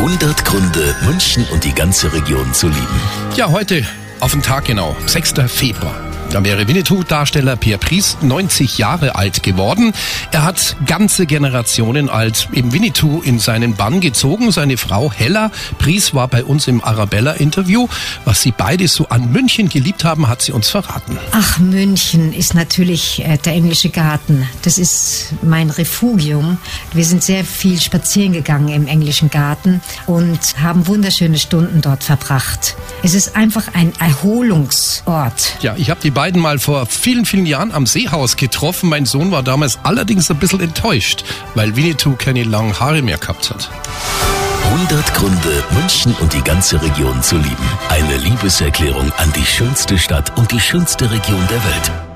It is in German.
100 Gründe, München und die ganze Region zu lieben. Ja, heute auf den Tag genau, 6. Februar. Da wäre Winnetou-Darsteller Pierre Pries 90 Jahre alt geworden. Er hat ganze Generationen als eben Winnetou in seinen Bann gezogen. Seine Frau Hella Pries war bei uns im Arabella-Interview. Was sie beide so an München geliebt haben, hat sie uns verraten. Ach, München ist natürlich äh, der englische Garten. Das ist mein Refugium. Wir sind sehr viel spazieren gegangen im englischen Garten und haben wunderschöne Stunden dort verbracht. Es ist einfach ein Erholungsort. Ja, ich habe die beiden mal vor vielen, vielen Jahren am Seehaus getroffen. Mein Sohn war damals allerdings ein bisschen enttäuscht, weil Winnetou keine langen Haare mehr gehabt hat. 100 Gründe, München und die ganze Region zu lieben. Eine Liebeserklärung an die schönste Stadt und die schönste Region der Welt.